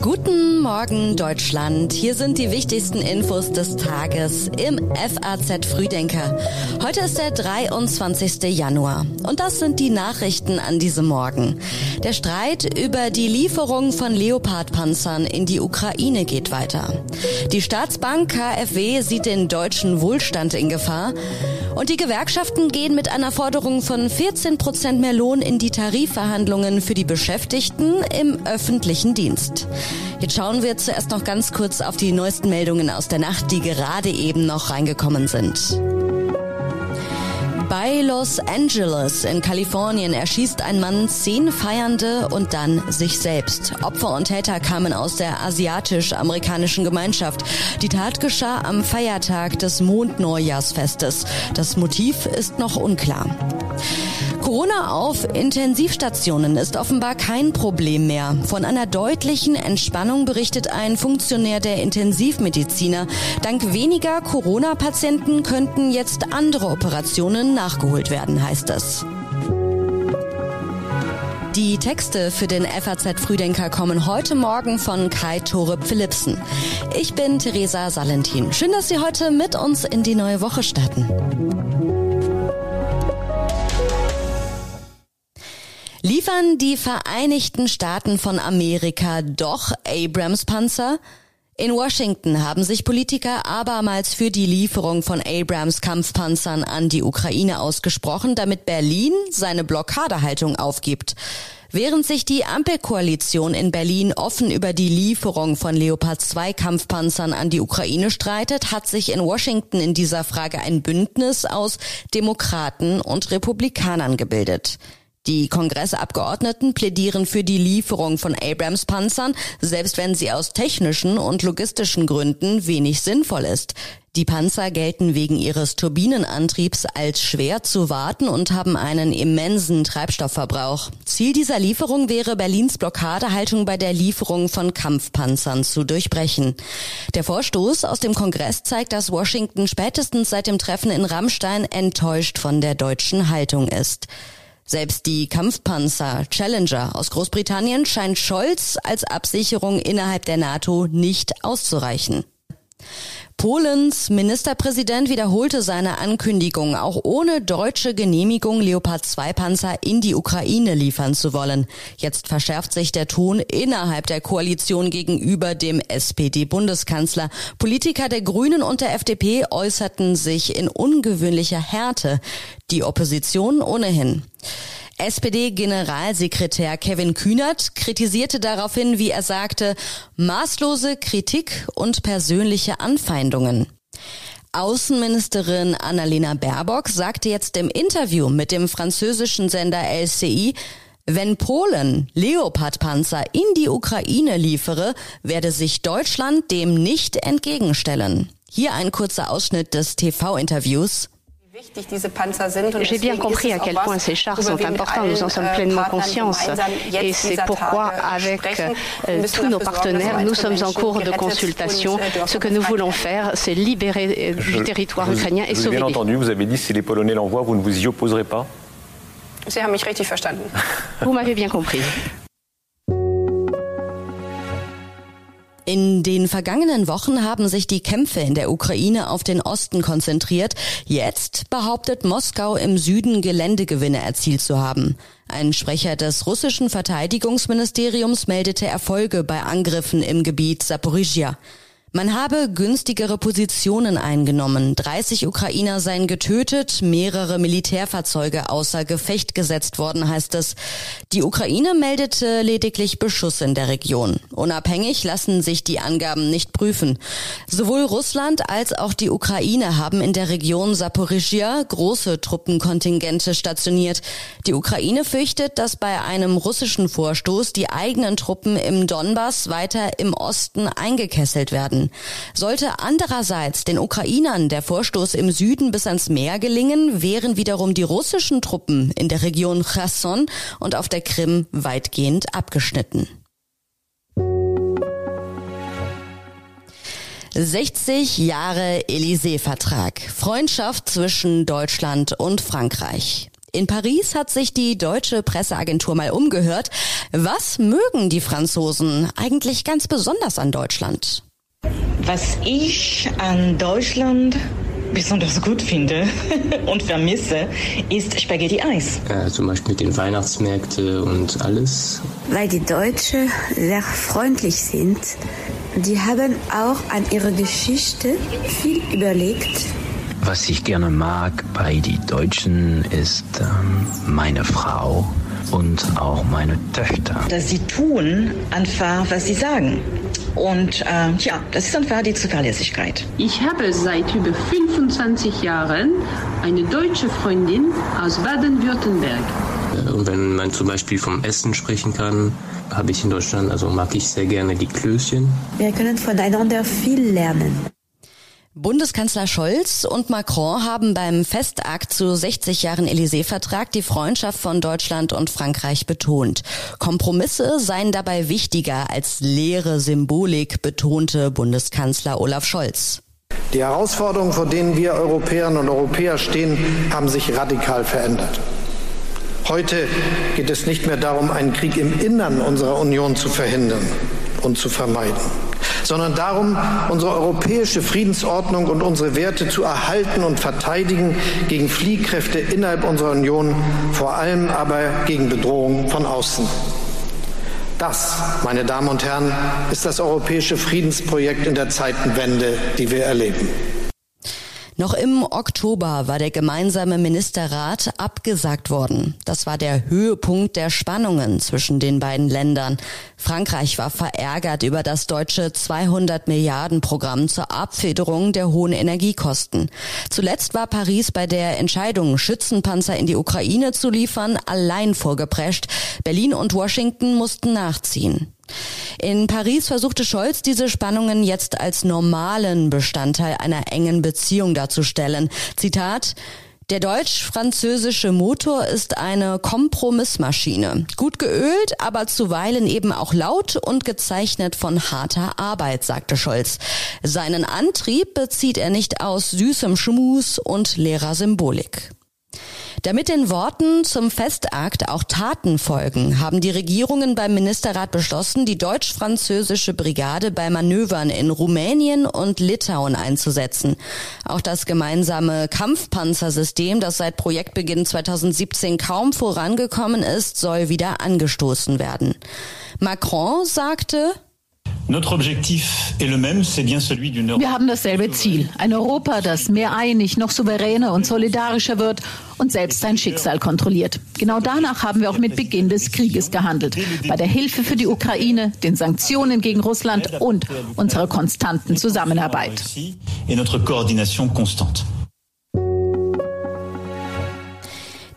Guten Morgen Deutschland. Hier sind die wichtigsten Infos des Tages im FAZ Frühdenker. Heute ist der 23. Januar und das sind die Nachrichten an diesem Morgen. Der Streit über die Lieferung von Leopardpanzern in die Ukraine geht weiter. Die Staatsbank KfW sieht den deutschen Wohlstand in Gefahr und die Gewerkschaften gehen mit einer Forderung von 14 Prozent mehr Lohn in die Tarifverhandlungen für die Beschäftigten im öffentlichen Dienst. Jetzt schauen wir zuerst noch ganz kurz auf die neuesten Meldungen aus der Nacht, die gerade eben noch reingekommen sind. Bei Los Angeles in Kalifornien erschießt ein Mann zehn Feiernde und dann sich selbst. Opfer und Täter kamen aus der asiatisch-amerikanischen Gemeinschaft. Die Tat geschah am Feiertag des Mondneujahrsfestes. Das Motiv ist noch unklar. Corona auf Intensivstationen ist offenbar kein Problem mehr. Von einer deutlichen Entspannung berichtet ein Funktionär der Intensivmediziner. Dank weniger Corona-Patienten könnten jetzt andere Operationen nachgeholt werden, heißt es. Die Texte für den FAZ Frühdenker kommen heute Morgen von Kai Tore Philipsen. Ich bin Theresa Salentin. Schön, dass Sie heute mit uns in die neue Woche starten. Liefern die Vereinigten Staaten von Amerika doch Abrams-Panzer? In Washington haben sich Politiker abermals für die Lieferung von Abrams Kampfpanzern an die Ukraine ausgesprochen, damit Berlin seine Blockadehaltung aufgibt. Während sich die Ampelkoalition in Berlin offen über die Lieferung von Leopard 2 Kampfpanzern an die Ukraine streitet, hat sich in Washington in dieser Frage ein Bündnis aus Demokraten und Republikanern gebildet. Die Kongressabgeordneten plädieren für die Lieferung von Abrams-Panzern, selbst wenn sie aus technischen und logistischen Gründen wenig sinnvoll ist. Die Panzer gelten wegen ihres Turbinenantriebs als schwer zu warten und haben einen immensen Treibstoffverbrauch. Ziel dieser Lieferung wäre, Berlins Blockadehaltung bei der Lieferung von Kampfpanzern zu durchbrechen. Der Vorstoß aus dem Kongress zeigt, dass Washington spätestens seit dem Treffen in Rammstein enttäuscht von der deutschen Haltung ist. Selbst die Kampfpanzer Challenger aus Großbritannien scheint Scholz als Absicherung innerhalb der NATO nicht auszureichen. Polens Ministerpräsident wiederholte seine Ankündigung, auch ohne deutsche Genehmigung Leopard 2 Panzer in die Ukraine liefern zu wollen. Jetzt verschärft sich der Ton innerhalb der Koalition gegenüber dem SPD-Bundeskanzler. Politiker der Grünen und der FDP äußerten sich in ungewöhnlicher Härte. Die Opposition ohnehin. SPD-Generalsekretär Kevin Kühnert kritisierte daraufhin, wie er sagte, maßlose Kritik und persönliche Anfeindungen. Außenministerin Annalena Baerbock sagte jetzt im Interview mit dem französischen Sender LCI, wenn Polen Leopardpanzer in die Ukraine liefere, werde sich Deutschland dem nicht entgegenstellen. Hier ein kurzer Ausschnitt des TV-Interviews. J'ai bien compris à quel point ces chars sont importants, nous en sommes pleinement conscience. Et c'est pourquoi, avec euh, tous nos partenaires, nous sommes en cours de consultation. Ce que nous voulons faire, c'est libérer euh, du territoire ukrainien et sauver. Bien entendu, vous avez dit si les Polonais l'envoient, vous ne vous y opposerez pas Vous m'avez bien compris. In den vergangenen Wochen haben sich die Kämpfe in der Ukraine auf den Osten konzentriert. Jetzt behauptet Moskau im Süden Geländegewinne erzielt zu haben. Ein Sprecher des russischen Verteidigungsministeriums meldete Erfolge bei Angriffen im Gebiet Saporizhia. Man habe günstigere Positionen eingenommen. 30 Ukrainer seien getötet, mehrere Militärfahrzeuge außer Gefecht gesetzt worden, heißt es. Die Ukraine meldete lediglich Beschuss in der Region. Unabhängig lassen sich die Angaben nicht prüfen. Sowohl Russland als auch die Ukraine haben in der Region Saporizhia große Truppenkontingente stationiert. Die Ukraine fürchtet, dass bei einem russischen Vorstoß die eigenen Truppen im Donbass weiter im Osten eingekesselt werden. Sollte andererseits den Ukrainern der Vorstoß im Süden bis ans Meer gelingen, wären wiederum die russischen Truppen in der Region Cherson und auf der Krim weitgehend abgeschnitten. 60 Jahre Élysée-Vertrag. Freundschaft zwischen Deutschland und Frankreich. In Paris hat sich die deutsche Presseagentur mal umgehört. Was mögen die Franzosen eigentlich ganz besonders an Deutschland? Was ich an Deutschland besonders gut finde und vermisse, ist Spaghetti-Eis. Äh, zum Beispiel mit den Weihnachtsmärkten und alles. Weil die Deutschen sehr freundlich sind. Die haben auch an ihrer Geschichte viel überlegt. Was ich gerne mag bei den Deutschen ist ähm, meine Frau und auch meine Töchter. Dass sie tun einfach, was sie sagen. Und äh, ja, das ist einfach die Zuverlässigkeit. Ich habe seit über 25 Jahren eine deutsche Freundin aus Baden-Württemberg. Äh, und wenn man zum Beispiel vom Essen sprechen kann, habe ich in Deutschland, also mag ich sehr gerne die Klößchen. Wir können voneinander viel lernen. Bundeskanzler Scholz und Macron haben beim Festakt zu 60 Jahren Élysée-Vertrag die Freundschaft von Deutschland und Frankreich betont. Kompromisse seien dabei wichtiger als leere Symbolik, betonte Bundeskanzler Olaf Scholz. Die Herausforderungen, vor denen wir Europäerinnen und Europäer stehen, haben sich radikal verändert. Heute geht es nicht mehr darum, einen Krieg im Innern unserer Union zu verhindern und zu vermeiden sondern darum, unsere europäische Friedensordnung und unsere Werte zu erhalten und verteidigen gegen Fliehkräfte innerhalb unserer Union, vor allem aber gegen Bedrohungen von außen. Das, meine Damen und Herren, ist das europäische Friedensprojekt in der Zeitenwende, die wir erleben. Noch im Oktober war der gemeinsame Ministerrat abgesagt worden. Das war der Höhepunkt der Spannungen zwischen den beiden Ländern. Frankreich war verärgert über das deutsche 200 Milliarden Programm zur Abfederung der hohen Energiekosten. Zuletzt war Paris bei der Entscheidung, Schützenpanzer in die Ukraine zu liefern, allein vorgeprescht. Berlin und Washington mussten nachziehen. In Paris versuchte Scholz, diese Spannungen jetzt als normalen Bestandteil einer engen Beziehung darzustellen. Zitat der deutsch-französische Motor ist eine Kompromissmaschine. Gut geölt, aber zuweilen eben auch laut und gezeichnet von harter Arbeit, sagte Scholz. Seinen Antrieb bezieht er nicht aus süßem Schmus und leerer Symbolik. Damit den Worten zum Festakt auch Taten folgen, haben die Regierungen beim Ministerrat beschlossen, die deutsch-französische Brigade bei Manövern in Rumänien und Litauen einzusetzen. Auch das gemeinsame Kampfpanzersystem, das seit Projektbeginn 2017 kaum vorangekommen ist, soll wieder angestoßen werden. Macron sagte, wir haben dasselbe Ziel. Ein Europa, das mehr einig, noch souveräner und solidarischer wird und selbst sein Schicksal kontrolliert. Genau danach haben wir auch mit Beginn des Krieges gehandelt. Bei der Hilfe für die Ukraine, den Sanktionen gegen Russland und unserer konstanten Zusammenarbeit.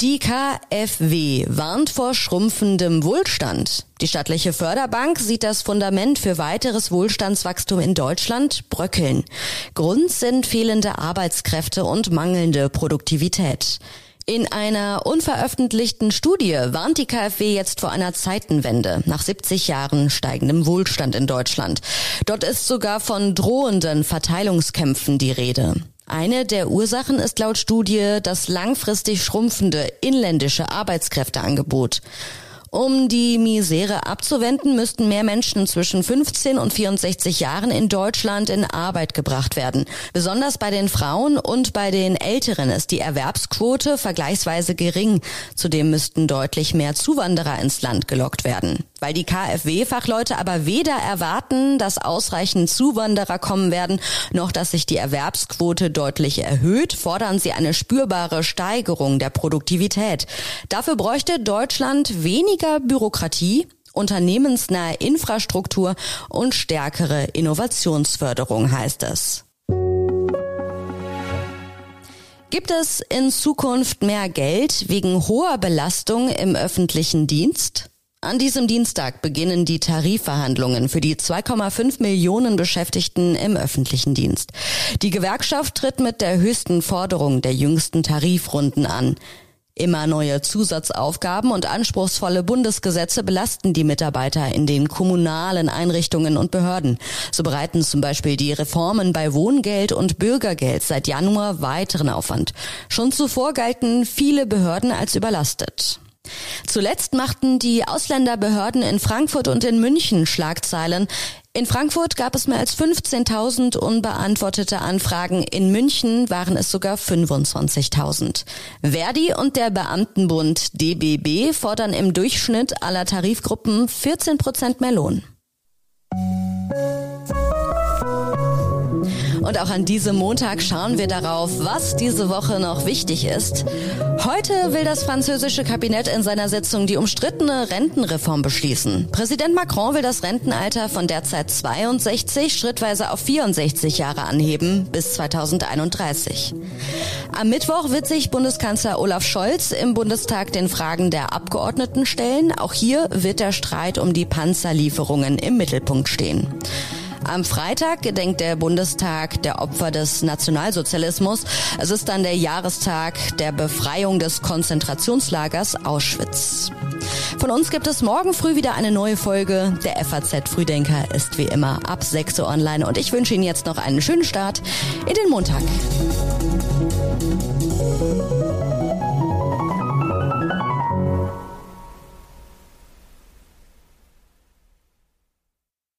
Die KfW warnt vor schrumpfendem Wohlstand. Die staatliche Förderbank sieht das Fundament für weiteres Wohlstandswachstum in Deutschland bröckeln. Grund sind fehlende Arbeitskräfte und mangelnde Produktivität. In einer unveröffentlichten Studie warnt die KfW jetzt vor einer Zeitenwende nach 70 Jahren steigendem Wohlstand in Deutschland. Dort ist sogar von drohenden Verteilungskämpfen die Rede. Eine der Ursachen ist laut Studie das langfristig schrumpfende inländische Arbeitskräfteangebot. Um die Misere abzuwenden, müssten mehr Menschen zwischen 15 und 64 Jahren in Deutschland in Arbeit gebracht werden. Besonders bei den Frauen und bei den Älteren ist die Erwerbsquote vergleichsweise gering. Zudem müssten deutlich mehr Zuwanderer ins Land gelockt werden. Weil die KfW-Fachleute aber weder erwarten, dass ausreichend Zuwanderer kommen werden, noch dass sich die Erwerbsquote deutlich erhöht, fordern sie eine spürbare Steigerung der Produktivität. Dafür bräuchte Deutschland weniger Bürokratie, unternehmensnahe Infrastruktur und stärkere Innovationsförderung, heißt es. Gibt es in Zukunft mehr Geld wegen hoher Belastung im öffentlichen Dienst? An diesem Dienstag beginnen die Tarifverhandlungen für die 2,5 Millionen Beschäftigten im öffentlichen Dienst. Die Gewerkschaft tritt mit der höchsten Forderung der jüngsten Tarifrunden an. Immer neue Zusatzaufgaben und anspruchsvolle Bundesgesetze belasten die Mitarbeiter in den kommunalen Einrichtungen und Behörden. So bereiten zum Beispiel die Reformen bei Wohngeld und Bürgergeld seit Januar weiteren Aufwand. Schon zuvor galten viele Behörden als überlastet. Zuletzt machten die Ausländerbehörden in Frankfurt und in München Schlagzeilen. In Frankfurt gab es mehr als 15.000 unbeantwortete Anfragen, in München waren es sogar 25.000. Verdi und der Beamtenbund DBB fordern im Durchschnitt aller Tarifgruppen 14 Prozent mehr Lohn. Und auch an diesem Montag schauen wir darauf, was diese Woche noch wichtig ist. Heute will das französische Kabinett in seiner Sitzung die umstrittene Rentenreform beschließen. Präsident Macron will das Rentenalter von derzeit 62 schrittweise auf 64 Jahre anheben bis 2031. Am Mittwoch wird sich Bundeskanzler Olaf Scholz im Bundestag den Fragen der Abgeordneten stellen. Auch hier wird der Streit um die Panzerlieferungen im Mittelpunkt stehen. Am Freitag gedenkt der Bundestag der Opfer des Nationalsozialismus. Es ist dann der Jahrestag der Befreiung des Konzentrationslagers Auschwitz. Von uns gibt es morgen früh wieder eine neue Folge. Der FAZ Frühdenker ist wie immer ab 6 Uhr online und ich wünsche Ihnen jetzt noch einen schönen Start in den Montag.